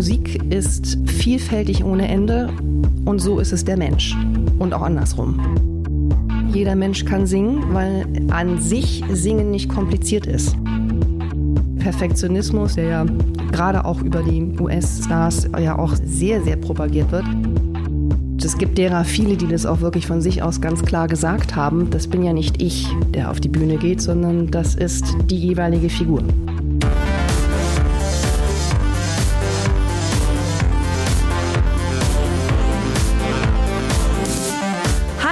Musik ist vielfältig ohne Ende und so ist es der Mensch und auch andersrum. Jeder Mensch kann singen, weil an sich Singen nicht kompliziert ist. Perfektionismus, der ja gerade auch über die US-Stars ja auch sehr, sehr propagiert wird. Es gibt derer viele, die das auch wirklich von sich aus ganz klar gesagt haben. Das bin ja nicht ich, der auf die Bühne geht, sondern das ist die jeweilige Figur.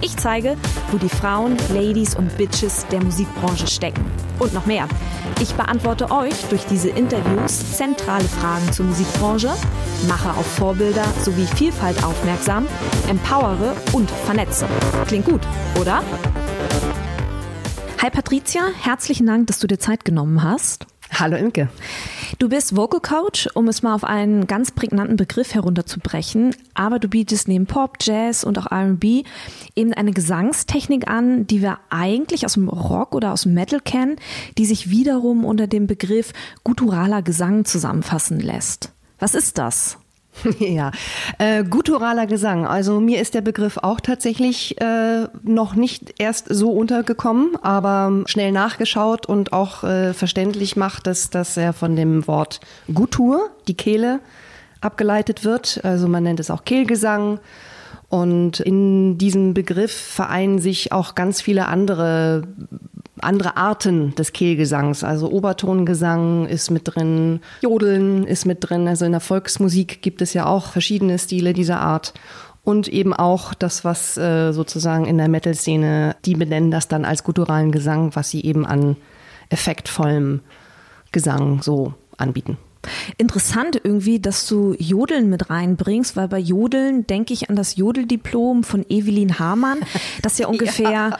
Ich zeige, wo die Frauen, Ladies und Bitches der Musikbranche stecken. Und noch mehr. Ich beantworte euch durch diese Interviews zentrale Fragen zur Musikbranche, mache auf Vorbilder sowie Vielfalt aufmerksam, empowere und vernetze. Klingt gut, oder? Hi Patricia, herzlichen Dank, dass du dir Zeit genommen hast. Hallo Imke. Du bist Vocal Coach, um es mal auf einen ganz prägnanten Begriff herunterzubrechen, aber du bietest neben Pop, Jazz und auch R&B eben eine Gesangstechnik an, die wir eigentlich aus dem Rock oder aus dem Metal kennen, die sich wiederum unter dem Begriff gutturaler Gesang zusammenfassen lässt. Was ist das? Ja, äh, gutturaler Gesang. Also mir ist der Begriff auch tatsächlich äh, noch nicht erst so untergekommen, aber schnell nachgeschaut und auch äh, verständlich macht, dass, dass er von dem Wort Guttur, die Kehle, abgeleitet wird. Also man nennt es auch Kehlgesang. Und in diesem Begriff vereinen sich auch ganz viele andere andere Arten des Kehlgesangs. Also Obertongesang ist mit drin, Jodeln ist mit drin. Also in der Volksmusik gibt es ja auch verschiedene Stile dieser Art. Und eben auch das, was äh, sozusagen in der Metal-Szene, die benennen das dann als gutturalen Gesang, was sie eben an effektvollem Gesang so anbieten. Interessant irgendwie, dass du Jodeln mit reinbringst, weil bei Jodeln denke ich an das Jodeldiplom von Evelyn Hamann, das ja ungefähr ja.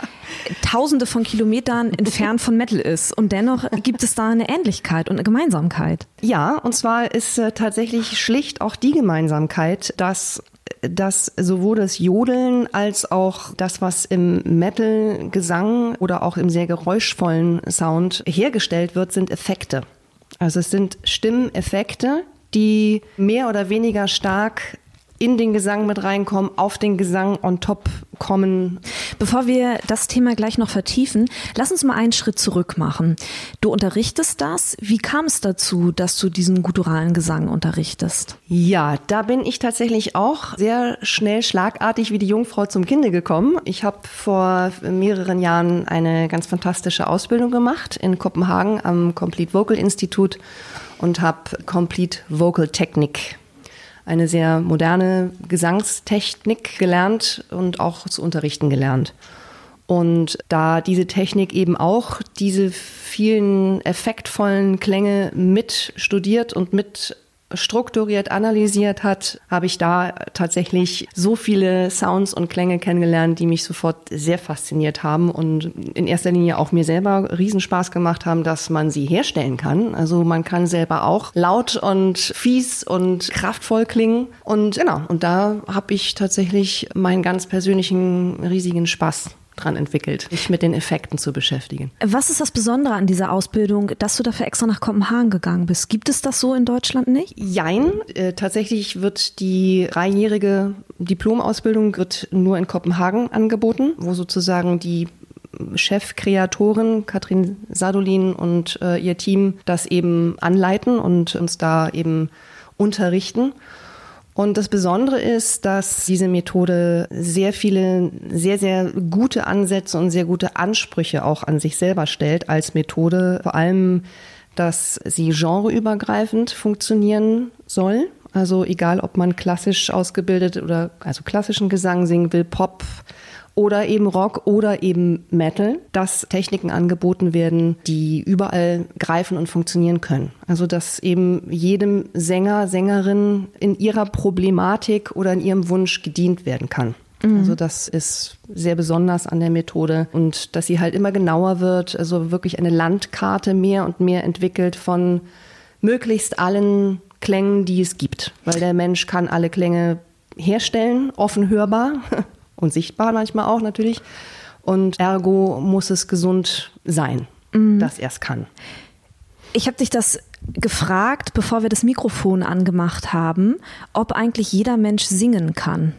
tausende von Kilometern entfernt von Metal ist. Und dennoch gibt es da eine Ähnlichkeit und eine Gemeinsamkeit. Ja, und zwar ist äh, tatsächlich schlicht auch die Gemeinsamkeit, dass dass sowohl das Jodeln als auch das, was im Metal-Gesang oder auch im sehr geräuschvollen Sound hergestellt wird, sind Effekte. Also es sind Stimmeffekte, die mehr oder weniger stark in den Gesang mit reinkommen, auf den Gesang on top kommen. Bevor wir das Thema gleich noch vertiefen, lass uns mal einen Schritt zurück machen. Du unterrichtest das. Wie kam es dazu, dass du diesen gutturalen Gesang unterrichtest? Ja, da bin ich tatsächlich auch sehr schnell schlagartig wie die Jungfrau zum Kinde gekommen. Ich habe vor mehreren Jahren eine ganz fantastische Ausbildung gemacht in Kopenhagen am Complete Vocal Institute und habe Complete Vocal Technik eine sehr moderne Gesangstechnik gelernt und auch zu unterrichten gelernt. Und da diese Technik eben auch diese vielen effektvollen Klänge mit studiert und mit strukturiert analysiert hat, habe ich da tatsächlich so viele Sounds und Klänge kennengelernt, die mich sofort sehr fasziniert haben und in erster Linie auch mir selber Riesenspaß gemacht haben, dass man sie herstellen kann. Also man kann selber auch laut und fies und kraftvoll klingen und genau, und da habe ich tatsächlich meinen ganz persönlichen riesigen Spaß dran entwickelt, mich mit den Effekten zu beschäftigen. Was ist das Besondere an dieser Ausbildung, dass du dafür extra nach Kopenhagen gegangen bist? Gibt es das so in Deutschland nicht? Jein. Äh, tatsächlich wird die dreijährige Diplomausbildung wird nur in Kopenhagen angeboten, wo sozusagen die Chefkreatorin Katrin Sadolin und äh, ihr Team das eben anleiten und uns da eben unterrichten. Und das Besondere ist, dass diese Methode sehr viele, sehr, sehr gute Ansätze und sehr gute Ansprüche auch an sich selber stellt als Methode. Vor allem, dass sie genreübergreifend funktionieren soll. Also egal, ob man klassisch ausgebildet oder also klassischen Gesang singen will, Pop oder eben Rock oder eben Metal, dass Techniken angeboten werden, die überall greifen und funktionieren können. Also dass eben jedem Sänger, Sängerin in ihrer Problematik oder in ihrem Wunsch gedient werden kann. Mhm. Also das ist sehr besonders an der Methode und dass sie halt immer genauer wird, also wirklich eine Landkarte mehr und mehr entwickelt von möglichst allen Klängen, die es gibt, weil der Mensch kann alle Klänge herstellen, offen hörbar und sichtbar manchmal auch natürlich. Und ergo muss es gesund sein, mhm. dass er es kann. Ich habe dich das gefragt, bevor wir das Mikrofon angemacht haben, ob eigentlich jeder Mensch singen kann.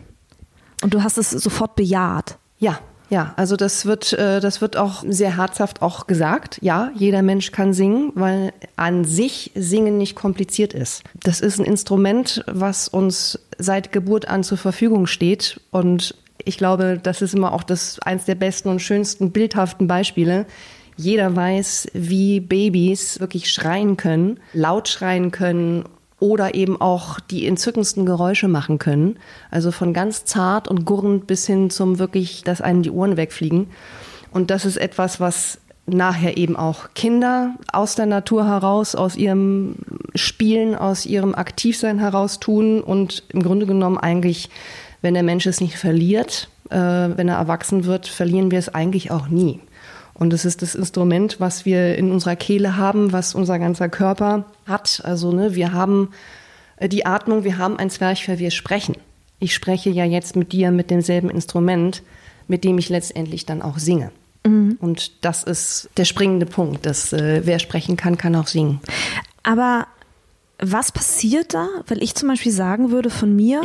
Und du hast es sofort bejaht. Ja, ja, also das wird, äh, das wird auch sehr herzhaft auch gesagt. Ja, jeder Mensch kann singen, weil an sich Singen nicht kompliziert ist. Das ist ein Instrument, was uns seit Geburt an zur Verfügung steht. Und ich glaube, das ist immer auch das eins der besten und schönsten bildhaften Beispiele. Jeder weiß, wie Babys wirklich schreien können, laut schreien können oder eben auch die entzückendsten Geräusche machen können. Also von ganz zart und gurrend bis hin zum wirklich, dass einem die Ohren wegfliegen. Und das ist etwas, was nachher eben auch Kinder aus der Natur heraus, aus ihrem Spielen, aus ihrem Aktivsein heraus tun und im Grunde genommen eigentlich, wenn der Mensch es nicht verliert, äh, wenn er erwachsen wird, verlieren wir es eigentlich auch nie. Und es ist das Instrument, was wir in unserer Kehle haben, was unser ganzer Körper hat. Also ne, wir haben äh, die Atmung, wir haben ein Zwerchfell, wir sprechen. Ich spreche ja jetzt mit dir mit demselben Instrument, mit dem ich letztendlich dann auch singe. Mhm. Und das ist der springende Punkt, dass äh, wer sprechen kann, kann auch singen. Aber was passiert da? Weil ich zum Beispiel sagen würde von mir,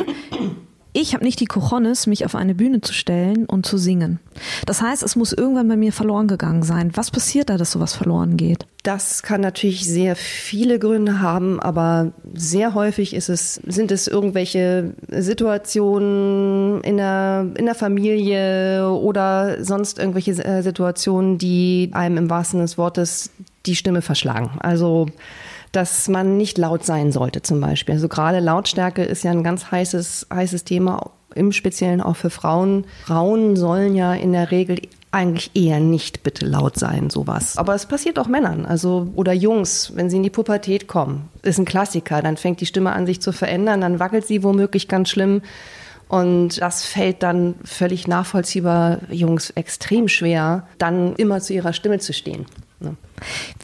ich habe nicht die Cojones, mich auf eine Bühne zu stellen und zu singen. Das heißt, es muss irgendwann bei mir verloren gegangen sein. Was passiert da, dass sowas verloren geht? Das kann natürlich sehr viele Gründe haben, aber sehr häufig ist es, sind es irgendwelche Situationen in der, in der Familie oder sonst irgendwelche äh, Situationen, die einem im wahrsten des Wortes die Stimme verschlagen. Also dass man nicht laut sein sollte zum Beispiel. Also gerade Lautstärke ist ja ein ganz heißes, heißes Thema, im Speziellen auch für Frauen. Frauen sollen ja in der Regel eigentlich eher nicht bitte laut sein, sowas. Aber es passiert auch Männern, also oder Jungs, wenn sie in die Pubertät kommen. Ist ein Klassiker, dann fängt die Stimme an sich zu verändern, dann wackelt sie womöglich ganz schlimm. Und das fällt dann völlig nachvollziehbar Jungs extrem schwer, dann immer zu ihrer Stimme zu stehen. Ne?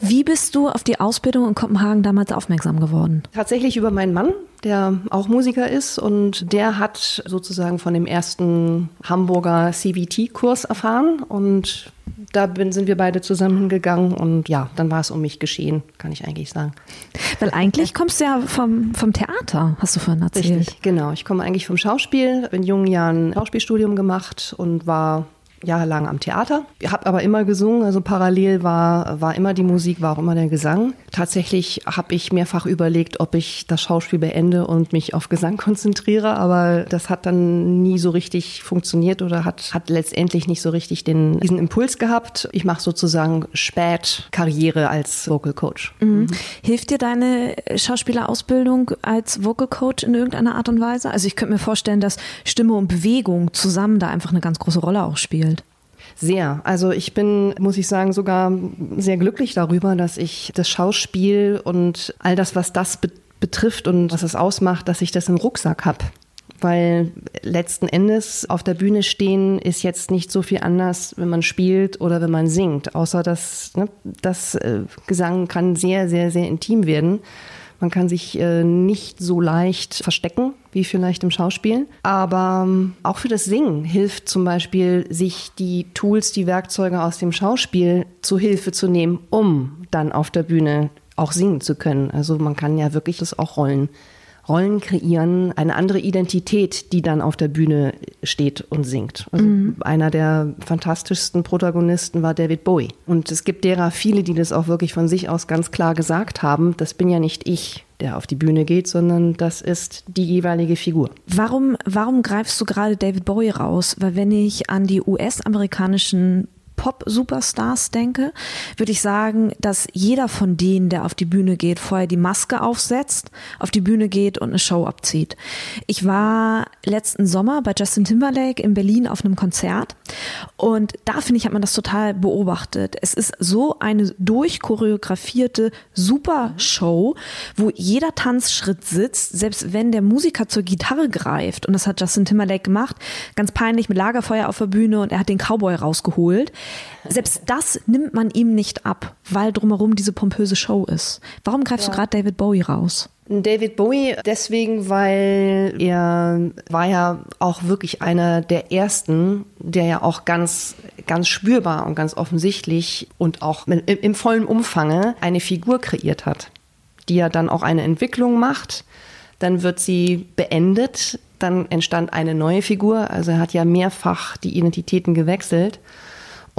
Wie bist du auf die Ausbildung in Kopenhagen damals aufmerksam geworden? Tatsächlich über meinen Mann, der auch Musiker ist und der hat sozusagen von dem ersten Hamburger CVT-Kurs erfahren und da bin, sind wir beide zusammen hingegangen und ja, dann war es um mich geschehen, kann ich eigentlich sagen. Weil eigentlich kommst du ja vom, vom Theater, hast du vorhin erzählt. Richtig, genau. Ich komme eigentlich vom Schauspiel, habe in jungen Jahren Schauspielstudium gemacht und war jahrelang am Theater. Ich habe aber immer gesungen, also parallel war, war immer die Musik, war auch immer der Gesang. Tatsächlich habe ich mehrfach überlegt, ob ich das Schauspiel beende und mich auf Gesang konzentriere, aber das hat dann nie so richtig funktioniert oder hat, hat letztendlich nicht so richtig den, diesen Impuls gehabt. Ich mache sozusagen spät Karriere als Vocal Coach. Mhm. Hilft dir deine Schauspielerausbildung als Vocal Coach in irgendeiner Art und Weise? Also ich könnte mir vorstellen, dass Stimme und Bewegung zusammen da einfach eine ganz große Rolle auch spielen. Sehr. Also ich bin, muss ich sagen, sogar sehr glücklich darüber, dass ich das Schauspiel und all das, was das be betrifft und was es ausmacht, dass ich das im Rucksack habe. Weil letzten Endes auf der Bühne stehen ist jetzt nicht so viel anders, wenn man spielt oder wenn man singt. Außer dass ne, das äh, Gesang kann sehr, sehr, sehr intim werden. Man kann sich äh, nicht so leicht verstecken wie vielleicht im Schauspiel. Aber ähm, auch für das Singen hilft zum Beispiel, sich die Tools, die Werkzeuge aus dem Schauspiel zu Hilfe zu nehmen, um dann auf der Bühne auch singen zu können. Also man kann ja wirklich das auch rollen. Rollen kreieren, eine andere Identität, die dann auf der Bühne steht und singt. Also mhm. Einer der fantastischsten Protagonisten war David Bowie. Und es gibt derer viele, die das auch wirklich von sich aus ganz klar gesagt haben, das bin ja nicht ich, der auf die Bühne geht, sondern das ist die jeweilige Figur. Warum, warum greifst du gerade David Bowie raus? Weil wenn ich an die US-amerikanischen Pop-Superstars denke, würde ich sagen, dass jeder von denen, der auf die Bühne geht, vorher die Maske aufsetzt, auf die Bühne geht und eine Show abzieht. Ich war letzten Sommer bei Justin Timberlake in Berlin auf einem Konzert und da finde ich, hat man das total beobachtet. Es ist so eine durchchoreografierte Supershow, wo jeder Tanzschritt sitzt, selbst wenn der Musiker zur Gitarre greift und das hat Justin Timberlake gemacht, ganz peinlich mit Lagerfeuer auf der Bühne und er hat den Cowboy rausgeholt. Selbst das nimmt man ihm nicht ab, weil drumherum diese pompöse Show ist. Warum greifst ja. du gerade David Bowie raus? David Bowie deswegen, weil er war ja auch wirklich einer der ersten, der ja auch ganz, ganz spürbar und ganz offensichtlich und auch im, im vollen Umfange eine Figur kreiert hat, die ja dann auch eine Entwicklung macht. Dann wird sie beendet, dann entstand eine neue Figur. Also er hat ja mehrfach die Identitäten gewechselt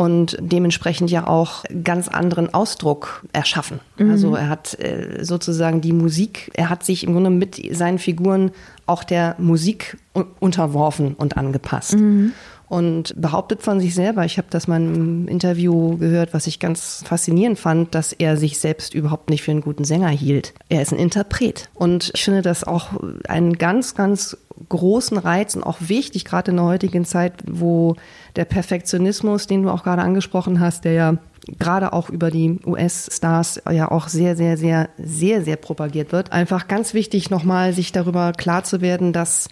und dementsprechend ja auch ganz anderen Ausdruck erschaffen. Mhm. Also er hat äh, sozusagen die Musik, er hat sich im Grunde mit seinen Figuren auch der Musik unterworfen und angepasst. Mhm. Und behauptet von sich selber, ich habe das mal im Interview gehört, was ich ganz faszinierend fand, dass er sich selbst überhaupt nicht für einen guten Sänger hielt. Er ist ein Interpret. Und ich finde das auch einen ganz, ganz großen Reiz und auch wichtig, gerade in der heutigen Zeit, wo der Perfektionismus, den du auch gerade angesprochen hast, der ja gerade auch über die US-Stars ja auch sehr, sehr, sehr, sehr, sehr propagiert wird. Einfach ganz wichtig, nochmal sich darüber klar zu werden, dass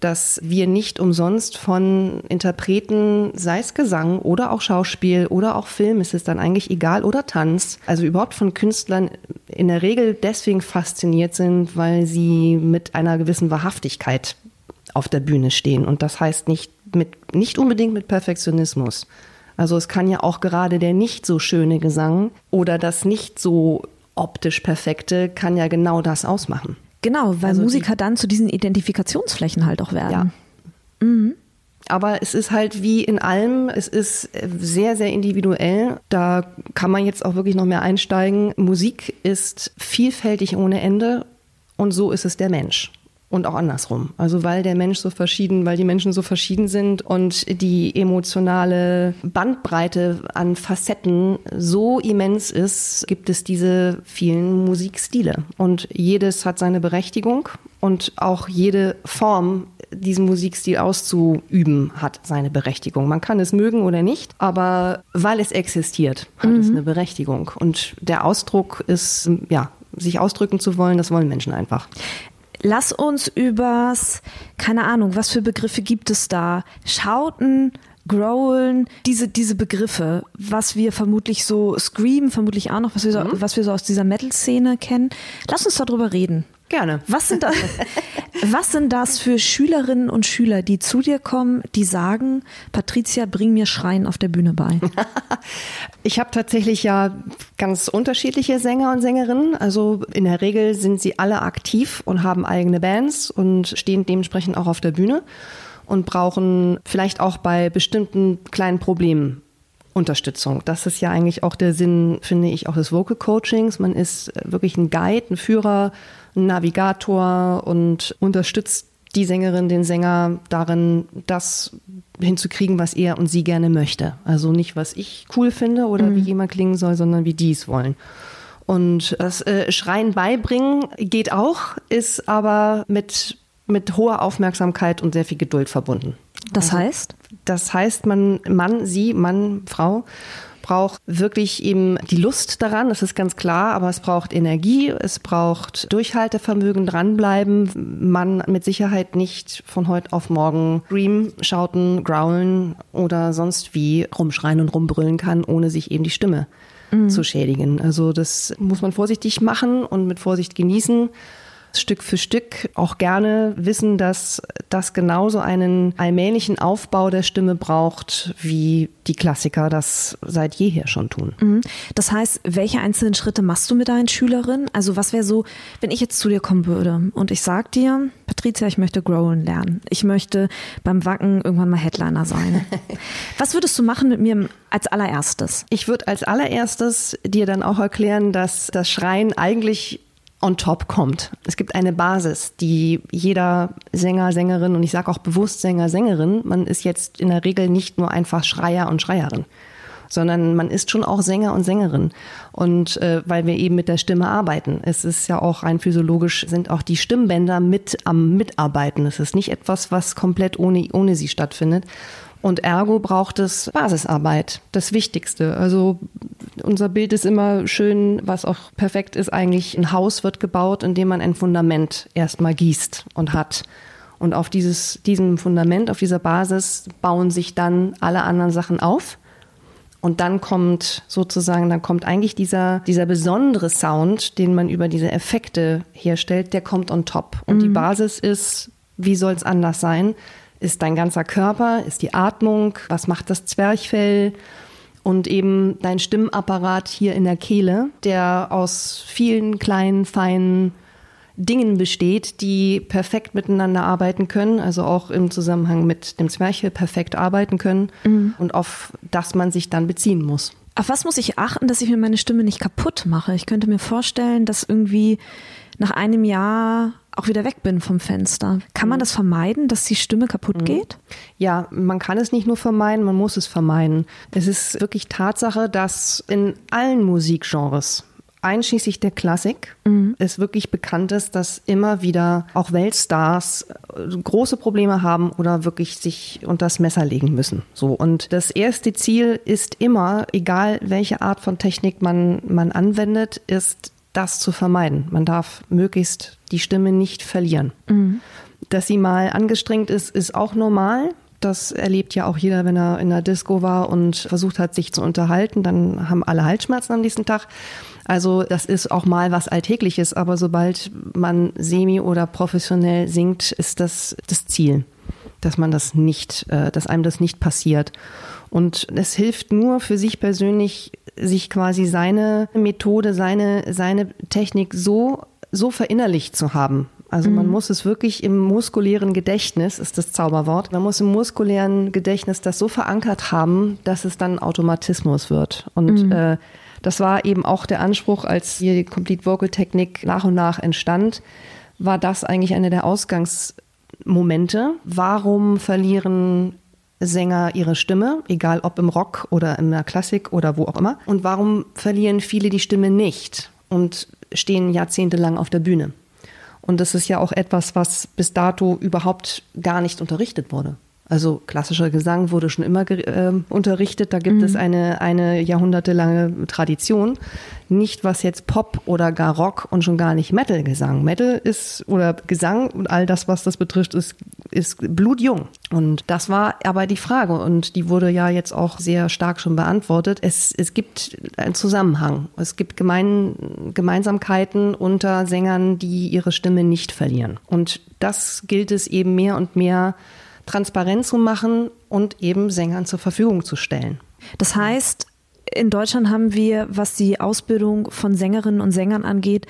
dass wir nicht umsonst von Interpreten, sei es Gesang oder auch Schauspiel oder auch Film, ist es dann eigentlich egal, oder Tanz, also überhaupt von Künstlern in der Regel deswegen fasziniert sind, weil sie mit einer gewissen Wahrhaftigkeit auf der Bühne stehen. Und das heißt nicht, mit, nicht unbedingt mit Perfektionismus. Also es kann ja auch gerade der nicht so schöne Gesang oder das nicht so optisch perfekte kann ja genau das ausmachen. Genau, weil also Musiker die, dann zu diesen Identifikationsflächen halt auch werden. Ja. Mhm. Aber es ist halt wie in allem, es ist sehr, sehr individuell. Da kann man jetzt auch wirklich noch mehr einsteigen. Musik ist vielfältig ohne Ende und so ist es der Mensch und auch andersrum. Also weil der Mensch so verschieden, weil die Menschen so verschieden sind und die emotionale Bandbreite an Facetten so immens ist, gibt es diese vielen Musikstile. Und jedes hat seine Berechtigung und auch jede Form, diesen Musikstil auszuüben, hat seine Berechtigung. Man kann es mögen oder nicht, aber weil es existiert, hat mhm. es eine Berechtigung. Und der Ausdruck ist, ja, sich ausdrücken zu wollen, das wollen Menschen einfach. Lass uns übers, keine Ahnung, was für Begriffe gibt es da? Schauten, Growlen, diese, diese Begriffe, was wir vermutlich so, Scream vermutlich auch noch, was wir so, mhm. was wir so aus dieser Metal-Szene kennen. Lass uns darüber reden. Gerne. Was sind, das, was sind das für Schülerinnen und Schüler, die zu dir kommen, die sagen, Patricia, bring mir Schreien auf der Bühne bei? Ich habe tatsächlich ja ganz unterschiedliche Sänger und Sängerinnen. Also in der Regel sind sie alle aktiv und haben eigene Bands und stehen dementsprechend auch auf der Bühne und brauchen vielleicht auch bei bestimmten kleinen Problemen Unterstützung. Das ist ja eigentlich auch der Sinn, finde ich, auch des Vocal Coachings. Man ist wirklich ein Guide, ein Führer, ein Navigator und unterstützt die Sängerin, den Sänger darin, das hinzukriegen, was er und sie gerne möchte. Also nicht, was ich cool finde oder mhm. wie jemand klingen soll, sondern wie die es wollen. Und das äh, Schreien beibringen geht auch, ist aber mit, mit hoher Aufmerksamkeit und sehr viel Geduld verbunden. Das also, heißt? Das heißt, man, Mann, sie, Mann, Frau braucht wirklich eben die Lust daran, das ist ganz klar, aber es braucht Energie, es braucht Durchhaltevermögen, dranbleiben. Man mit Sicherheit nicht von heute auf morgen scream, schauten, growlen oder sonst wie rumschreien und rumbrüllen kann, ohne sich eben die Stimme mhm. zu schädigen. Also das muss man vorsichtig machen und mit Vorsicht genießen. Stück für Stück auch gerne wissen, dass das genauso einen allmählichen Aufbau der Stimme braucht, wie die Klassiker das seit jeher schon tun. Mhm. Das heißt, welche einzelnen Schritte machst du mit deinen Schülerinnen? Also was wäre so, wenn ich jetzt zu dir kommen würde und ich sag dir, Patricia, ich möchte Growlen lernen. Ich möchte beim Wacken irgendwann mal Headliner sein. was würdest du machen mit mir als allererstes? Ich würde als allererstes dir dann auch erklären, dass das Schreien eigentlich on top kommt. Es gibt eine Basis, die jeder Sänger, Sängerin und ich sage auch bewusst Sänger, Sängerin, man ist jetzt in der Regel nicht nur einfach Schreier und Schreierin. sondern man ist schon auch Sänger und Sängerin. Und äh, weil wir eben mit der Stimme arbeiten. Es ist ja auch rein physiologisch, sind auch die Stimmbänder mit am Mitarbeiten. Es ist nicht etwas, was komplett ohne, ohne sie stattfindet. Und ergo braucht es Basisarbeit, das Wichtigste. Also unser Bild ist immer schön, was auch perfekt ist eigentlich. Ein Haus wird gebaut, indem man ein Fundament erstmal gießt und hat. Und auf dieses, diesem Fundament, auf dieser Basis bauen sich dann alle anderen Sachen auf. Und dann kommt sozusagen, dann kommt eigentlich dieser, dieser besondere Sound, den man über diese Effekte herstellt, der kommt on top. Und mhm. die Basis ist, wie soll es anders sein? Ist dein ganzer Körper, ist die Atmung, was macht das Zwerchfell? Und eben dein Stimmapparat hier in der Kehle, der aus vielen kleinen, feinen Dingen besteht, die perfekt miteinander arbeiten können, also auch im Zusammenhang mit dem Zwerchfell perfekt arbeiten können mhm. und auf das man sich dann beziehen muss. Auf was muss ich achten, dass ich mir meine Stimme nicht kaputt mache? Ich könnte mir vorstellen, dass irgendwie nach einem Jahr auch wieder weg bin vom Fenster. Kann man mhm. das vermeiden, dass die Stimme kaputt mhm. geht? Ja, man kann es nicht nur vermeiden, man muss es vermeiden. Es ist wirklich Tatsache, dass in allen Musikgenres einschließlich der Klassik mhm. es wirklich bekannt ist, dass immer wieder auch Weltstars äh, große Probleme haben oder wirklich sich unter das Messer legen müssen. So. Und das erste Ziel ist immer, egal welche Art von Technik man, man anwendet, ist das zu vermeiden. Man darf möglichst die Stimme nicht verlieren. Mhm. Dass sie mal angestrengt ist, ist auch normal. Das erlebt ja auch jeder, wenn er in der Disco war und versucht hat, sich zu unterhalten. Dann haben alle Halsschmerzen am nächsten Tag. Also das ist auch mal was Alltägliches, aber sobald man semi oder professionell singt, ist das das Ziel, dass man das nicht, äh, dass einem das nicht passiert. Und es hilft nur für sich persönlich, sich quasi seine Methode, seine, seine Technik so, so verinnerlicht zu haben. Also man mhm. muss es wirklich im muskulären Gedächtnis, ist das Zauberwort, man muss im muskulären Gedächtnis das so verankert haben, dass es dann Automatismus wird. Und mhm. äh, das war eben auch der Anspruch, als die Complete Vocal Technik nach und nach entstand, war das eigentlich eine der Ausgangsmomente. Warum verlieren Sänger ihre Stimme, egal ob im Rock oder in der Klassik oder wo auch immer. Und warum verlieren viele die Stimme nicht und stehen jahrzehntelang auf der Bühne? Und das ist ja auch etwas, was bis dato überhaupt gar nicht unterrichtet wurde. Also klassischer Gesang wurde schon immer äh, unterrichtet. Da gibt mhm. es eine, eine jahrhundertelange Tradition. Nicht was jetzt Pop oder gar Rock und schon gar nicht Metal-Gesang. Metal ist oder Gesang und all das, was das betrifft, ist, ist blutjung. Und das war aber die Frage und die wurde ja jetzt auch sehr stark schon beantwortet. Es, es gibt einen Zusammenhang. Es gibt Gemein, Gemeinsamkeiten unter Sängern, die ihre Stimme nicht verlieren. Und das gilt es eben mehr und mehr transparent zu machen und eben Sängern zur Verfügung zu stellen. Das heißt, in Deutschland haben wir, was die Ausbildung von Sängerinnen und Sängern angeht,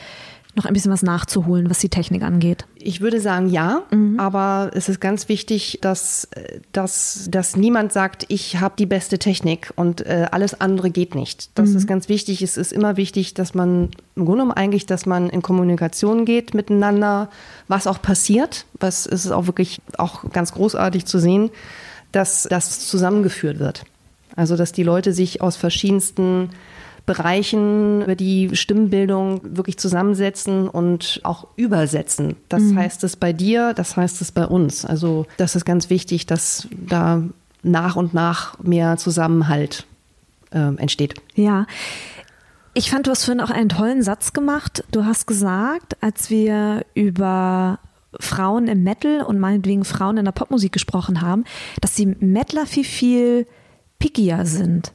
noch ein bisschen was nachzuholen, was die Technik angeht? Ich würde sagen ja, mhm. aber es ist ganz wichtig, dass, dass, dass niemand sagt, ich habe die beste Technik und äh, alles andere geht nicht. Das mhm. ist ganz wichtig. Es ist immer wichtig, dass man im Grunde genommen eigentlich, dass man in Kommunikation geht miteinander, was auch passiert. Was ist auch wirklich auch ganz großartig zu sehen, dass das zusammengeführt wird. Also dass die Leute sich aus verschiedensten Bereichen über die Stimmbildung wirklich zusammensetzen und auch übersetzen. Das mhm. heißt es bei dir, das heißt es bei uns. Also das ist ganz wichtig, dass da nach und nach mehr Zusammenhalt äh, entsteht. Ja. Ich fand, du hast vorhin auch einen tollen Satz gemacht. Du hast gesagt, als wir über Frauen im Metal und meinetwegen Frauen in der Popmusik gesprochen haben, dass die Mettler viel, viel pickier sind.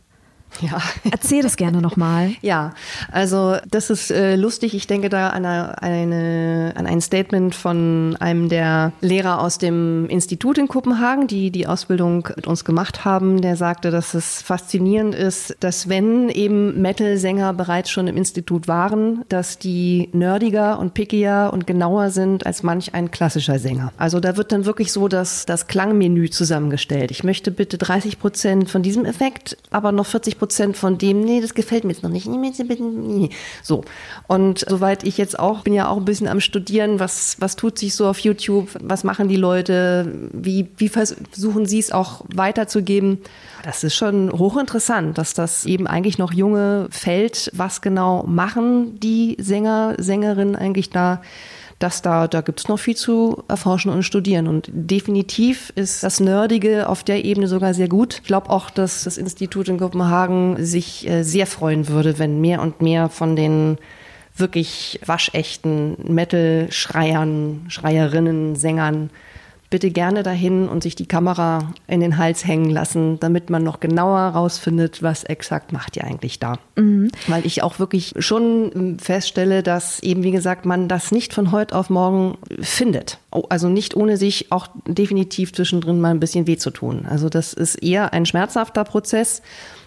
Ja. Erzähl das gerne nochmal. Ja, also das ist äh, lustig. Ich denke da an, eine, eine, an ein Statement von einem der Lehrer aus dem Institut in Kopenhagen, die die Ausbildung mit uns gemacht haben. Der sagte, dass es faszinierend ist, dass wenn eben Metal-Sänger bereits schon im Institut waren, dass die nerdiger und pickier und genauer sind als manch ein klassischer Sänger. Also da wird dann wirklich so das, das Klangmenü zusammengestellt. Ich möchte bitte 30 Prozent von diesem Effekt, aber noch 40 Prozent von dem, nee, das gefällt mir jetzt noch nicht. So. Und soweit ich jetzt auch, bin ja auch ein bisschen am Studieren, was, was tut sich so auf YouTube, was machen die Leute, wie, wie versuchen sie es auch weiterzugeben. Das ist schon hochinteressant, dass das eben eigentlich noch junge Feld, was genau machen die Sänger, Sängerinnen eigentlich da dass da, da gibt es noch viel zu erforschen und studieren. Und definitiv ist das Nerdige auf der Ebene sogar sehr gut. Ich glaube auch, dass das Institut in Kopenhagen sich äh, sehr freuen würde, wenn mehr und mehr von den wirklich waschechten Metal-Schreiern, Schreierinnen, Sängern bitte gerne dahin und sich die Kamera in den Hals hängen lassen, damit man noch genauer rausfindet, was exakt macht ihr eigentlich da. Mhm. Weil ich auch wirklich schon ähm, feststelle, dass eben, wie gesagt, man das nicht von heute auf morgen findet. Oh, also nicht ohne sich auch definitiv zwischendrin mal ein bisschen weh zu tun. Also das ist eher ein schmerzhafter Prozess.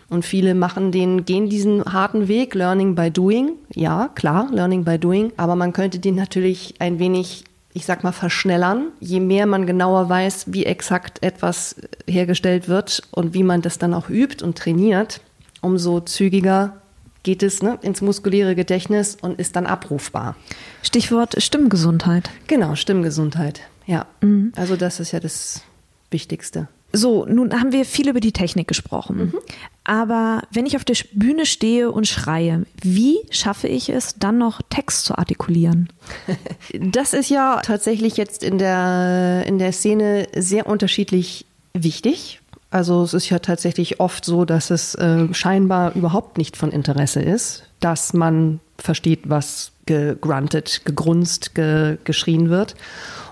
Und viele machen den, gehen diesen harten Weg, Learning by Doing. Ja, klar, Learning by Doing. Aber man könnte den natürlich ein wenig ich sag mal, verschnellern. Je mehr man genauer weiß, wie exakt etwas hergestellt wird und wie man das dann auch übt und trainiert, umso zügiger geht es ne, ins muskuläre Gedächtnis und ist dann abrufbar. Stichwort Stimmgesundheit. Genau, Stimmgesundheit. Ja. Mhm. Also das ist ja das Wichtigste. So, nun haben wir viel über die Technik gesprochen. Mhm. Aber wenn ich auf der Bühne stehe und schreie, wie schaffe ich es, dann noch Text zu artikulieren? Das ist ja tatsächlich jetzt in der, in der Szene sehr unterschiedlich wichtig. Also es ist ja tatsächlich oft so, dass es äh, scheinbar überhaupt nicht von Interesse ist, dass man versteht, was gegruntet, gegrunzt, ge, geschrien wird.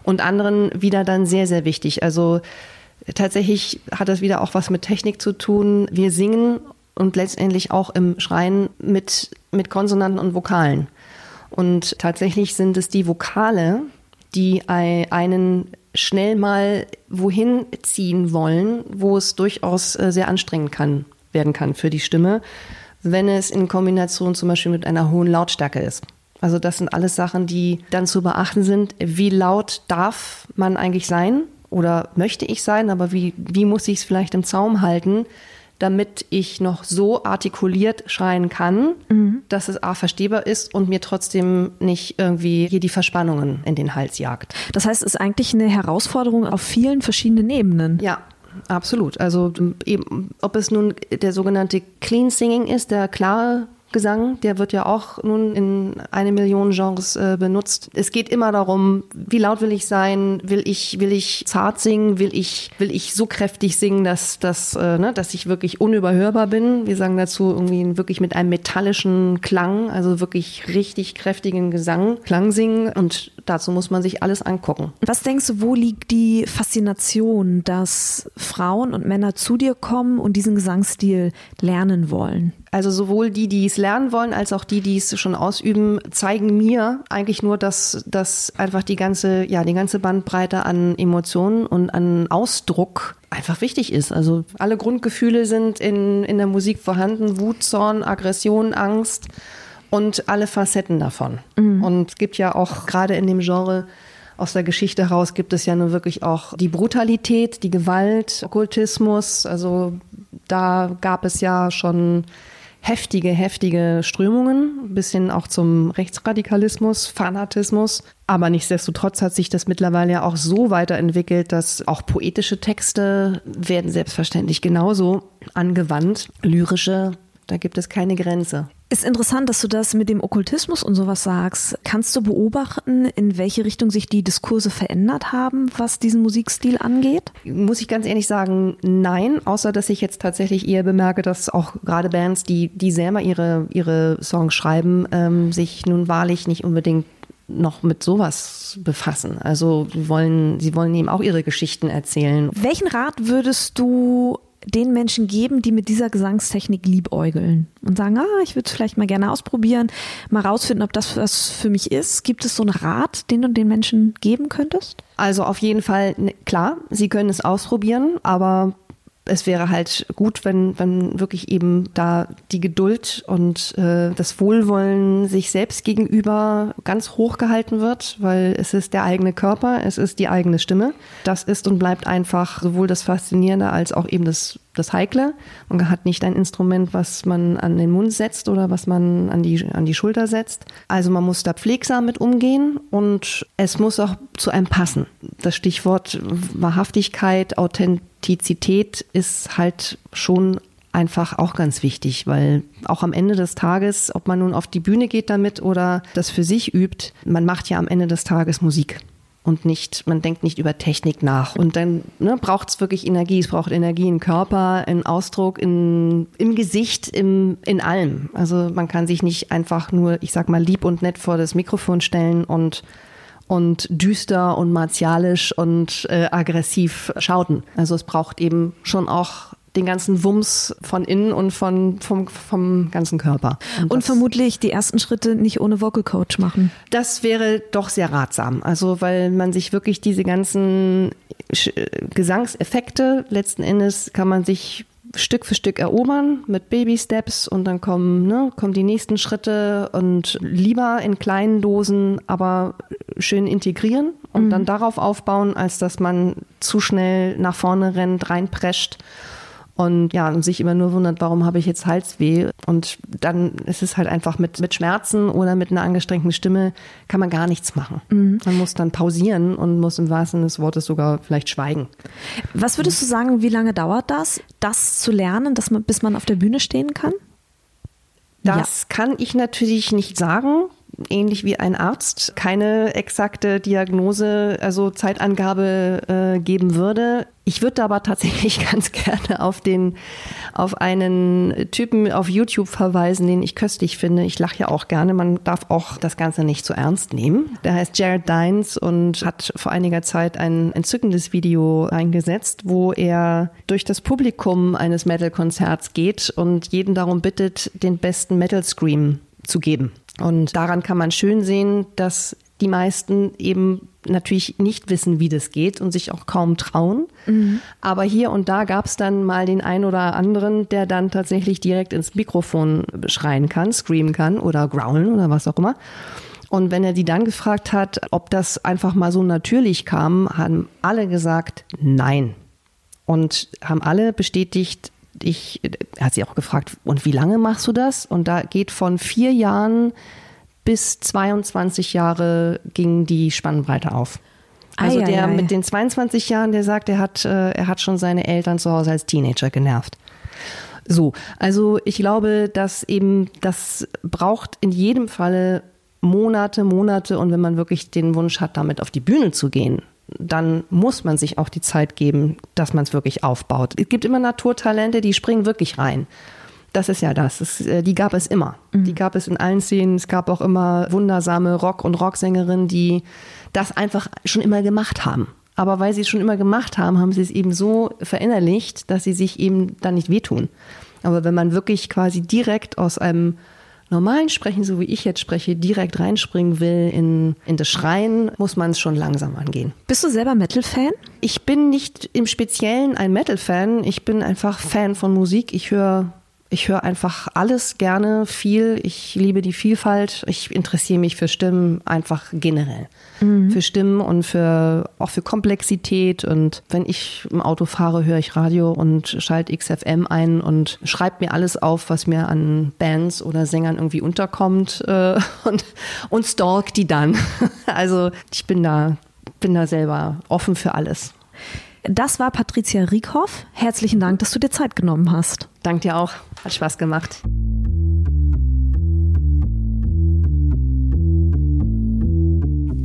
Und anderen wieder dann sehr, sehr wichtig. Also Tatsächlich hat das wieder auch was mit Technik zu tun. Wir singen und letztendlich auch im Schreien mit, mit Konsonanten und Vokalen. Und tatsächlich sind es die Vokale, die einen schnell mal wohin ziehen wollen, wo es durchaus äh, sehr anstrengend kann, werden kann für die Stimme, wenn es in Kombination zum Beispiel mit einer hohen Lautstärke ist. Also das sind alles Sachen, die dann zu beachten sind. Wie laut darf man eigentlich sein? Oder möchte ich sein, aber wie, wie muss ich es vielleicht im Zaum halten, damit ich noch so artikuliert schreien kann, mhm. dass es A verstehbar ist und mir trotzdem nicht irgendwie hier die Verspannungen in den Hals jagt. Das heißt, es ist eigentlich eine Herausforderung auf vielen verschiedenen Ebenen. Ja, absolut. Also eben, ob es nun der sogenannte Clean Singing ist, der klare Gesang, der wird ja auch nun in eine Million Genres äh, benutzt. Es geht immer darum, wie laut will ich sein? Will ich, will ich zart singen? Will ich, will ich so kräftig singen, dass, dass, äh, ne, dass ich wirklich unüberhörbar bin? Wir sagen dazu irgendwie wirklich mit einem metallischen Klang, also wirklich richtig kräftigen Gesang, Klang singen und dazu muss man sich alles angucken. Was denkst du, wo liegt die Faszination, dass Frauen und Männer zu dir kommen und diesen Gesangsstil lernen wollen? Also sowohl die, die es lernen wollen, als auch die, die es schon ausüben, zeigen mir eigentlich nur, dass, dass einfach die ganze, ja, die ganze Bandbreite an Emotionen und an Ausdruck einfach wichtig ist. Also alle Grundgefühle sind in, in der Musik vorhanden. Wut, Zorn, Aggression, Angst und alle Facetten davon. Mhm. Und es gibt ja auch gerade in dem Genre aus der Geschichte heraus gibt es ja nur wirklich auch die Brutalität, die Gewalt, Okkultismus. Also da gab es ja schon heftige, heftige Strömungen, bis hin auch zum Rechtsradikalismus, Fanatismus. Aber nichtsdestotrotz hat sich das mittlerweile ja auch so weiterentwickelt, dass auch poetische Texte werden selbstverständlich genauso angewandt. Lyrische, da gibt es keine Grenze. Ist interessant, dass du das mit dem Okkultismus und sowas sagst. Kannst du beobachten, in welche Richtung sich die Diskurse verändert haben, was diesen Musikstil angeht? Muss ich ganz ehrlich sagen, nein, außer dass ich jetzt tatsächlich eher bemerke, dass auch gerade Bands, die, die selber ihre, ihre Songs schreiben, ähm, sich nun wahrlich nicht unbedingt noch mit sowas befassen. Also sie wollen, sie wollen eben auch ihre Geschichten erzählen. Welchen Rat würdest du den Menschen geben, die mit dieser Gesangstechnik liebäugeln und sagen, ah, ich würde es vielleicht mal gerne ausprobieren, mal rausfinden, ob das was für mich ist. Gibt es so einen Rat, den du den Menschen geben könntest? Also auf jeden Fall, ne, klar, sie können es ausprobieren, aber es wäre halt gut, wenn, wenn wirklich eben da die Geduld und äh, das Wohlwollen sich selbst gegenüber ganz hoch gehalten wird, weil es ist der eigene Körper, es ist die eigene Stimme. Das ist und bleibt einfach sowohl das Faszinierende als auch eben das das Heikle. Man hat nicht ein Instrument, was man an den Mund setzt oder was man an die, an die Schulter setzt. Also man muss da pflegsam mit umgehen und es muss auch zu einem passen. Das Stichwort Wahrhaftigkeit, Authentizität ist halt schon einfach auch ganz wichtig, weil auch am Ende des Tages, ob man nun auf die Bühne geht damit oder das für sich übt, man macht ja am Ende des Tages Musik und nicht, man denkt nicht über Technik nach. Und dann ne, braucht es wirklich Energie. Es braucht Energie im Körper, im Ausdruck, in, im Gesicht, im, in allem. Also man kann sich nicht einfach nur, ich sag mal, lieb und nett vor das Mikrofon stellen und und düster und martialisch und äh, aggressiv schauten. Also es braucht eben schon auch den ganzen Wumms von innen und von, vom, vom ganzen Körper. Und, und vermutlich die ersten Schritte nicht ohne Vocal Coach machen. Das wäre doch sehr ratsam. Also, weil man sich wirklich diese ganzen Gesangseffekte letzten Endes kann man sich Stück für Stück erobern mit Baby Steps und dann kommen, ne, kommen die nächsten Schritte und lieber in kleinen Dosen, aber schön integrieren und mhm. dann darauf aufbauen, als dass man zu schnell nach vorne rennt, reinprescht und ja, und sich immer nur wundert, warum habe ich jetzt Halsweh? Und dann ist es halt einfach mit, mit Schmerzen oder mit einer angestrengten Stimme kann man gar nichts machen. Mhm. Man muss dann pausieren und muss im wahrsten Sinne des Wortes sogar vielleicht schweigen. Was würdest du sagen, wie lange dauert das, das zu lernen, dass man, bis man auf der Bühne stehen kann? Das ja. kann ich natürlich nicht sagen ähnlich wie ein Arzt keine exakte Diagnose, also Zeitangabe äh, geben würde. Ich würde aber tatsächlich ganz gerne auf den, auf einen Typen auf YouTube verweisen, den ich köstlich finde. Ich lache ja auch gerne. Man darf auch das Ganze nicht zu so ernst nehmen. Der heißt Jared Dines und hat vor einiger Zeit ein entzückendes Video eingesetzt, wo er durch das Publikum eines Metal-Konzerts geht und jeden darum bittet, den besten Metal-Scream zu geben. Und daran kann man schön sehen, dass die meisten eben natürlich nicht wissen, wie das geht und sich auch kaum trauen. Mhm. Aber hier und da gab es dann mal den einen oder anderen, der dann tatsächlich direkt ins Mikrofon schreien kann, screamen kann oder growlen oder was auch immer. Und wenn er die dann gefragt hat, ob das einfach mal so natürlich kam, haben alle gesagt, nein. Und haben alle bestätigt, ich, er hat sie auch gefragt, und wie lange machst du das? Und da geht von vier Jahren bis 22 Jahre ging die Spannbreite auf. Also ei, der ei, ei. mit den 22 Jahren, der sagt, er hat, äh, er hat schon seine Eltern zu Hause als Teenager genervt. So, also ich glaube, dass eben das braucht in jedem Falle Monate, Monate und wenn man wirklich den Wunsch hat, damit auf die Bühne zu gehen, dann muss man sich auch die Zeit geben, dass man es wirklich aufbaut. Es gibt immer Naturtalente, die springen wirklich rein. Das ist ja das. das äh, die gab es immer. Mhm. Die gab es in allen Szenen. Es gab auch immer wundersame Rock- und Rocksängerinnen, die das einfach schon immer gemacht haben. Aber weil sie es schon immer gemacht haben, haben sie es eben so verinnerlicht, dass sie sich eben dann nicht wehtun. Aber wenn man wirklich quasi direkt aus einem normalen Sprechen, so wie ich jetzt spreche, direkt reinspringen will in, in das Schreien, muss man es schon langsam angehen. Bist du selber Metal-Fan? Ich bin nicht im Speziellen ein Metal-Fan. Ich bin einfach Fan von Musik. Ich höre ich höre einfach alles gerne, viel. Ich liebe die Vielfalt. Ich interessiere mich für Stimmen einfach generell. Mhm. Für Stimmen und für, auch für Komplexität. Und wenn ich im Auto fahre, höre ich Radio und schalte XFM ein und schreibe mir alles auf, was mir an Bands oder Sängern irgendwie unterkommt äh, und, und stalk die dann. Also ich bin da, bin da selber offen für alles. Das war Patricia Riekhoff. Herzlichen Dank, dass du dir Zeit genommen hast. Dank dir auch. Hat Spaß gemacht.